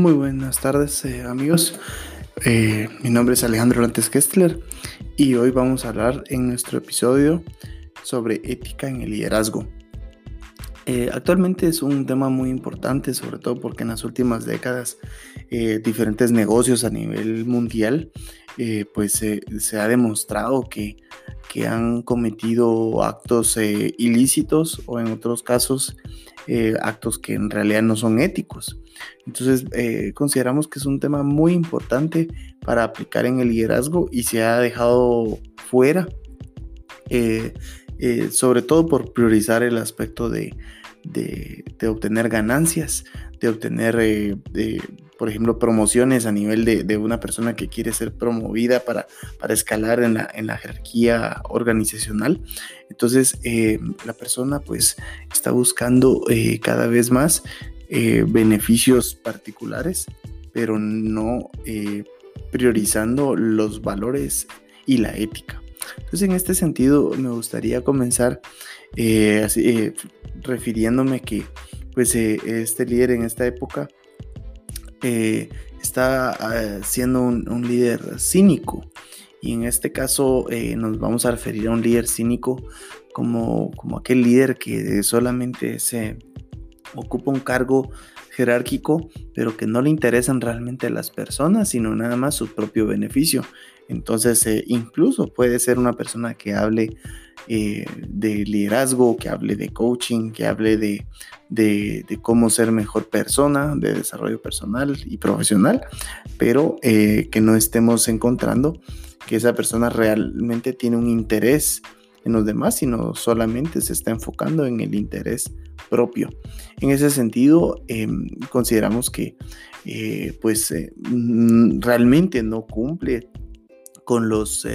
Muy buenas tardes eh, amigos, eh, mi nombre es Alejandro Lantes Kestler y hoy vamos a hablar en nuestro episodio sobre ética en el liderazgo. Eh, actualmente es un tema muy importante, sobre todo porque en las últimas décadas diferentes negocios a nivel mundial pues se ha demostrado que, que han cometido actos ilícitos o en otros casos actos que en realidad no son éticos. Entonces, eh, consideramos que es un tema muy importante para aplicar en el liderazgo y se ha dejado fuera, eh, eh, sobre todo por priorizar el aspecto de, obtener ganancias, de obtener, por ejemplo, promociones a nivel de, una persona que quiere ser promovida para, escalar en la, jerarquía organizacional. Entonces, la persona pues está buscando cada vez más eh, beneficios particulares, pero no eh, priorizando los valores y la ética. Entonces, en este sentido, me gustaría comenzar eh, así, refiriéndome que pues, este líder en esta época está siendo un, líder cínico. Y en este caso nos vamos a referir a un líder cínico como, como aquel líder que solamente se ocupa un cargo jerárquico, pero que no le interesan realmente las personas, sino nada más su propio beneficio. Entonces, eh, incluso puede ser una persona que hable eh, de liderazgo, que hable de coaching, que hable de, cómo ser mejor persona, de desarrollo personal y profesional, pero eh, que no estemos encontrando que esa persona realmente tiene un interés en los demás, sino solamente se está enfocando en el interés propio. En ese sentido, em, consideramos que eh, pues eh, realmente no cumple con los,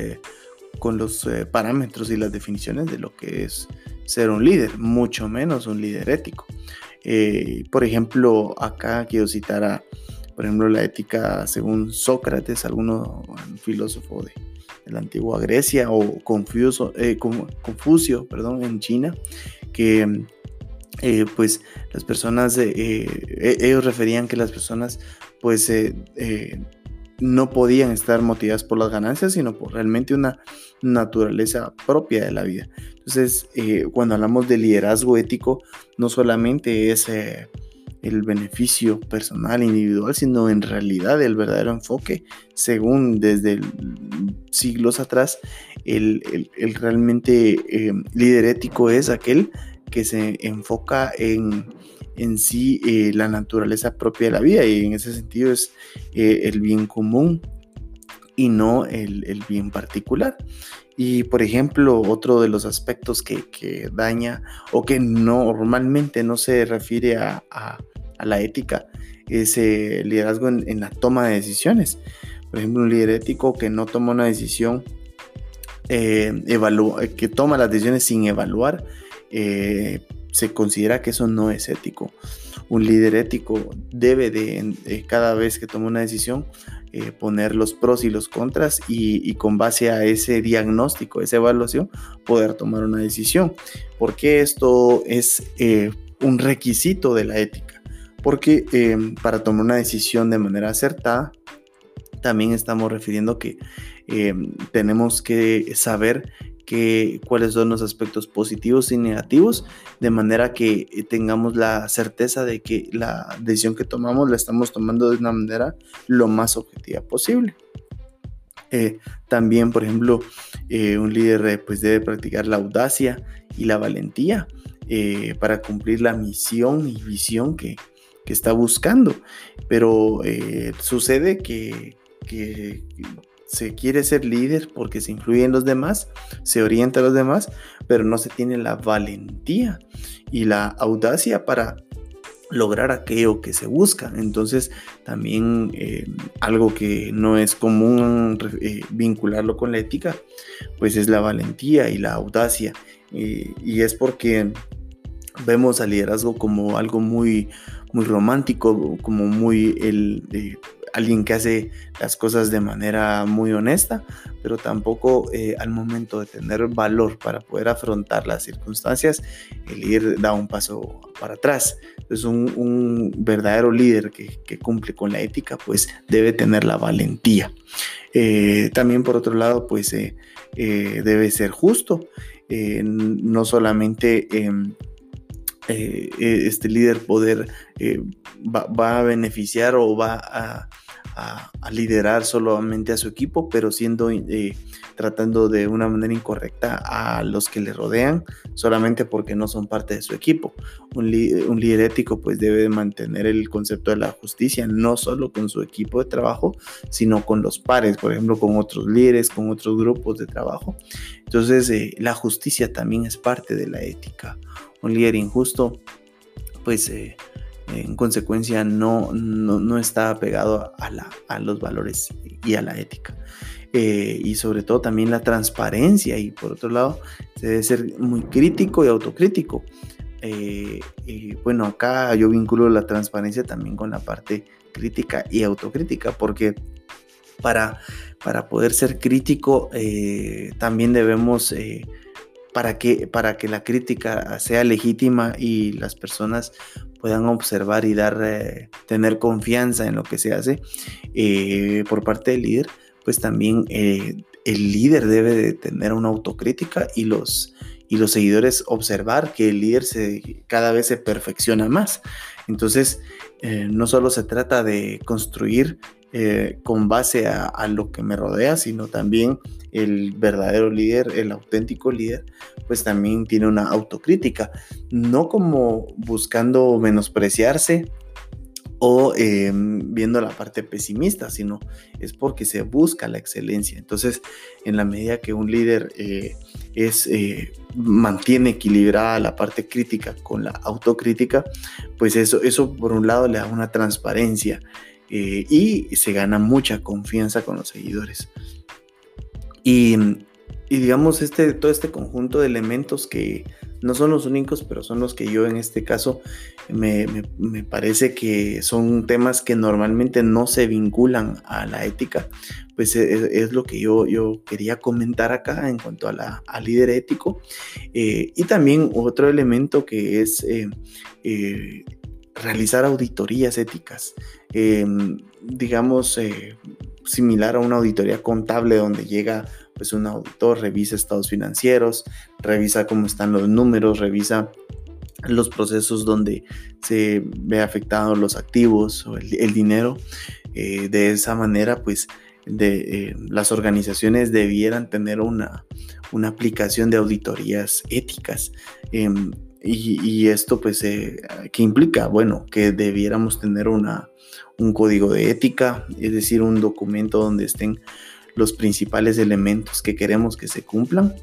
con los parámetros y las definiciones de lo que es ser un líder, mucho menos un líder ético. por ejemplo, acá quiero citar a, por ejemplo, la ética según Sócrates, alguno filósofo de, la antigua Grecia o Confucio, Confucio perdón, en China, que eh, pues las personas, eh, ellos referían que las personas pues eh, no podían estar motivadas por las ganancias, sino por realmente una naturaleza propia de la vida. Entonces, cuando hablamos de liderazgo ético, no solamente es el beneficio personal, individual, sino en realidad el verdadero enfoque, según desde siglos atrás, el, el realmente líder ético es aquel que se enfoca en, en sí eh, la naturaleza propia de la vida y en ese sentido es eh, el bien común y no el, bien particular. Y por ejemplo, otro de los aspectos que, daña o que normalmente no se refiere a, la ética es el liderazgo en, la toma de decisiones. Por ejemplo, un líder ético que no toma una decisión, eh, que toma las decisiones sin evaluar eh, se considera que eso no es ético. Un líder ético debe de, cada vez que toma una decisión eh, poner los pros y los contras y, con base a ese diagnóstico, esa evaluación, poder tomar una decisión. Porque esto es eh, un requisito de la ética. Porque para tomar una decisión de manera acertada, también estamos refiriendo que tenemos que saber cuáles son los aspectos positivos y negativos, de manera que eh, tengamos la certeza de que la decisión que tomamos la estamos tomando de una manera lo más objetiva posible. Eh, también, por ejemplo, eh, un líder pues, debe practicar la audacia y la valentía para cumplir la misión y visión que, que está buscando. Pero sucede que, que se quiere ser líder porque se influye en los demás, se orienta a los demás, pero no se tiene la valentía y la audacia para lograr aquello que se busca. Entonces, también eh, algo que no es común eh, vincularlo con la ética, pues es la valentía y la audacia. y es porque vemos al liderazgo como algo muy, muy romántico, como muy el, alguien que hace las cosas de manera muy honesta, pero tampoco eh, al momento de tener valor para poder afrontar las circunstancias, el líder da un paso para atrás. Entonces un, verdadero líder que, cumple con la ética, pues debe tener la valentía. Eh, también por otro lado, pues debe ser justo, no solamente em, eh, eh, este líder poder eh, va, a beneficiar o va a, liderar solamente a su equipo, pero siendo tratando de una manera incorrecta a los que le rodean solamente porque no son parte de su equipo. Un, un líder ético pues debe mantener el concepto de la justicia no solo con su equipo de trabajo, sino con los pares, por ejemplo, con otros líderes, con otros grupos de trabajo. Entonces, la justicia también es parte de la ética un líder injusto, pues eh, en consecuencia no, no, está apegado a, la, a, los valores y a la ética. Eh, y sobre todo también la transparencia y por otro lado se debe ser muy crítico y autocrítico. Eh, y bueno, acá yo vinculo la transparencia también con la parte crítica y autocrítica porque para, para poder ser crítico también debemos para que, para que la crítica sea legítima y las personas puedan observar y dar, eh, tener confianza en lo que se hace eh, por parte del líder, pues también eh, el líder debe de tener una autocrítica y los, y los seguidores observar que el líder se, cada vez se perfecciona más. Entonces, no solo se trata de construir con base a, a, lo que me rodea, sino también el verdadero líder, el auténtico líder, pues también tiene una autocrítica, no como buscando menospreciarse o em, viendo la parte pesimista, sino es porque se busca la excelencia. Entonces, en la medida que un líder eh, es, eh, mantiene equilibrada la parte crítica con la autocrítica, pues eso, eso por un lado le da una transparencia eh, y se gana mucha confianza con los seguidores. Y, digamos, este, todo este conjunto de elementos que no son los únicos, pero son los que yo en este caso me, parece que son temas que normalmente no se vinculan a la ética, pues e, e, es, lo que yo, yo quería comentar acá en cuanto a la, al líder ético. Eh, y también otro elemento que es eh, realizar auditorías éticas. Em, digamos, similar a una auditoría contable donde llega pues un auditor, revisa estados financieros, revisa cómo están los números, revisa los procesos donde se ve afectados los activos o el, dinero. Eh, de esa manera, pues eh, las organizaciones debieran tener una, una, aplicación de auditorías éticas. Em, y, esto, pues, eh, ¿qué implica? Bueno, que debiéramos tener una, un código de ética, es decir, un documento donde estén los principales elementos que queremos que se cumplan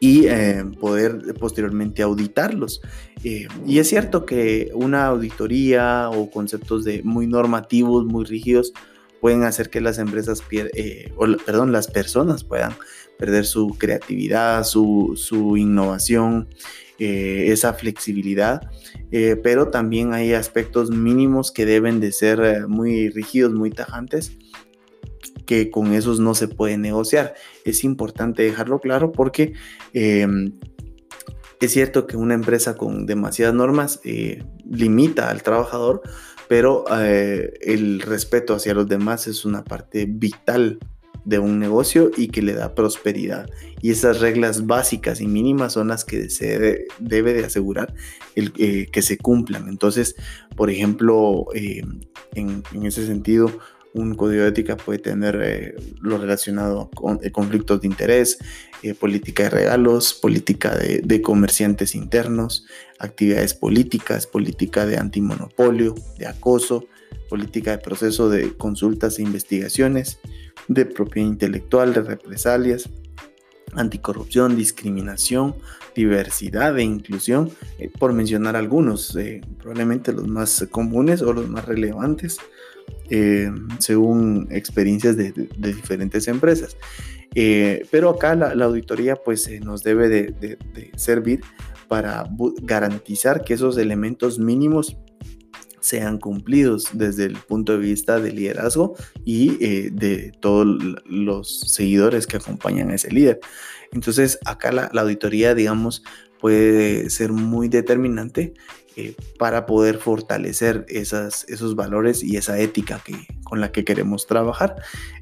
y eh, poder posteriormente auditarlos. Eh, y es cierto que una auditoría o conceptos de muy normativos, muy rígidos, pueden hacer que las empresas, eh, o, perdón, las personas puedan perder su creatividad, su, su innovación, esa flexibilidad, pero también hay aspectos mínimos que deben de ser muy rígidos, muy tajantes que con esos no se puede negociar. Es importante dejarlo claro porque em, es cierto que una empresa con demasiadas normas eh, limita al trabajador, pero eh, el respeto hacia los demás es una parte vital de un negocio y que le da prosperidad. Y esas reglas básicas y mínimas son las que se debe, de asegurar el, eh, que se cumplan. Entonces, por ejemplo, en, en, ese sentido, un código de ética puede tener eh, lo relacionado con eh, conflictos de interés, eh, política de regalos, política de, comerciantes internos, actividades políticas, política de antimonopolio, de acoso, política de proceso de consultas e investigaciones, de propiedad intelectual, de represalias, anticorrupción, discriminación, diversidad e inclusión, por mencionar algunos, probablemente los más comunes o los más relevantes. Eh, según experiencias de, diferentes empresas. Eh, pero acá la, auditoría pues eh, nos debe de, servir para garantizar que esos elementos mínimos sean cumplidos desde el punto de vista del liderazgo y eh, de todos los seguidores que acompañan a ese líder. Entonces, acá la, auditoría, digamos, puede ser muy determinante eh, para poder fortalecer esos valores y esa ética que, con la que queremos trabajar.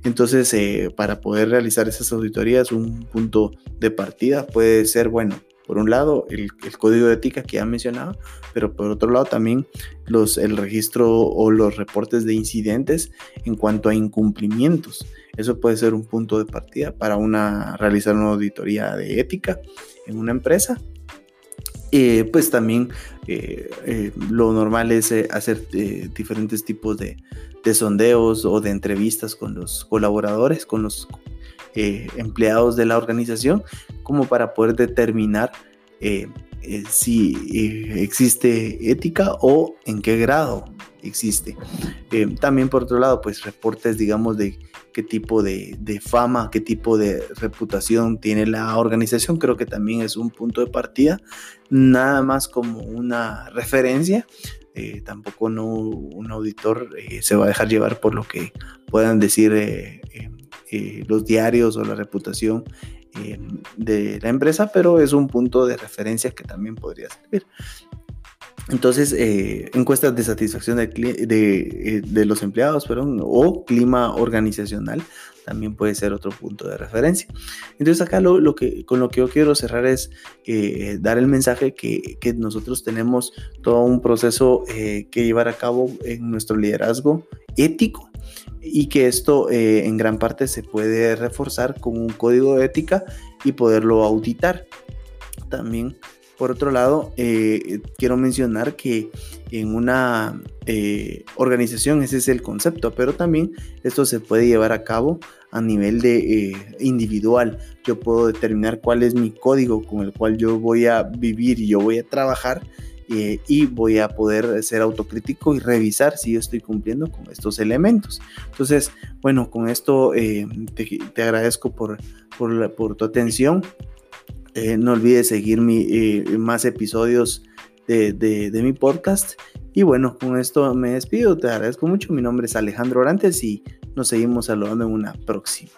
Entonces, eh, para poder realizar esas auditorías, un punto de partida puede ser, bueno, por un lado, el, código de ética que ya mencionaba, pero por otro lado también los, el registro o los reportes de incidentes en cuanto a incumplimientos. Eso puede ser un punto de partida para una, realizar una auditoría de ética en una empresa. Eh, pues también eh, eh, lo normal es hacer diferentes tipos de, de, sondeos o de entrevistas con los colaboradores, con los eh, empleados de la organización como para poder determinar eh, eh, si existe ética o en qué grado existe. también por otro lado, pues reportes, digamos, de qué tipo de, de, fama, qué tipo de reputación tiene la organización, creo que también es un punto de partida, nada más como una referencia. tampoco no, un auditor se va a dejar llevar por lo que puedan decir eh, los diarios o la reputación eh, de la empresa, pero es un punto de referencia que también podría servir. Entonces, eh, encuestas de satisfacción de, de, los empleados perdón, o clima organizacional también puede ser otro punto de referencia. Entonces, acá lo, que, con lo que yo quiero cerrar es dar el mensaje que, que, nosotros tenemos todo un proceso que llevar a cabo en nuestro liderazgo ético y que esto eh, en gran parte se puede reforzar con un código de ética y poderlo auditar. También, por otro lado, eh, quiero mencionar que en una eh, organización ese es el concepto, pero también esto se puede llevar a cabo a nivel de individual. Yo puedo determinar cuál es mi código con el cual yo voy a vivir y yo voy a trabajar eh, y voy a poder ser autocrítico y revisar si yo estoy cumpliendo con estos elementos. Entonces, bueno, con esto eh, te, agradezco por, por, tu atención. Eh, no olvides seguir mi, más episodios de, de, mi podcast. Y bueno, con esto me despido. Te agradezco mucho. Mi nombre es Alejandro Orantes y nos seguimos saludando en una próxima.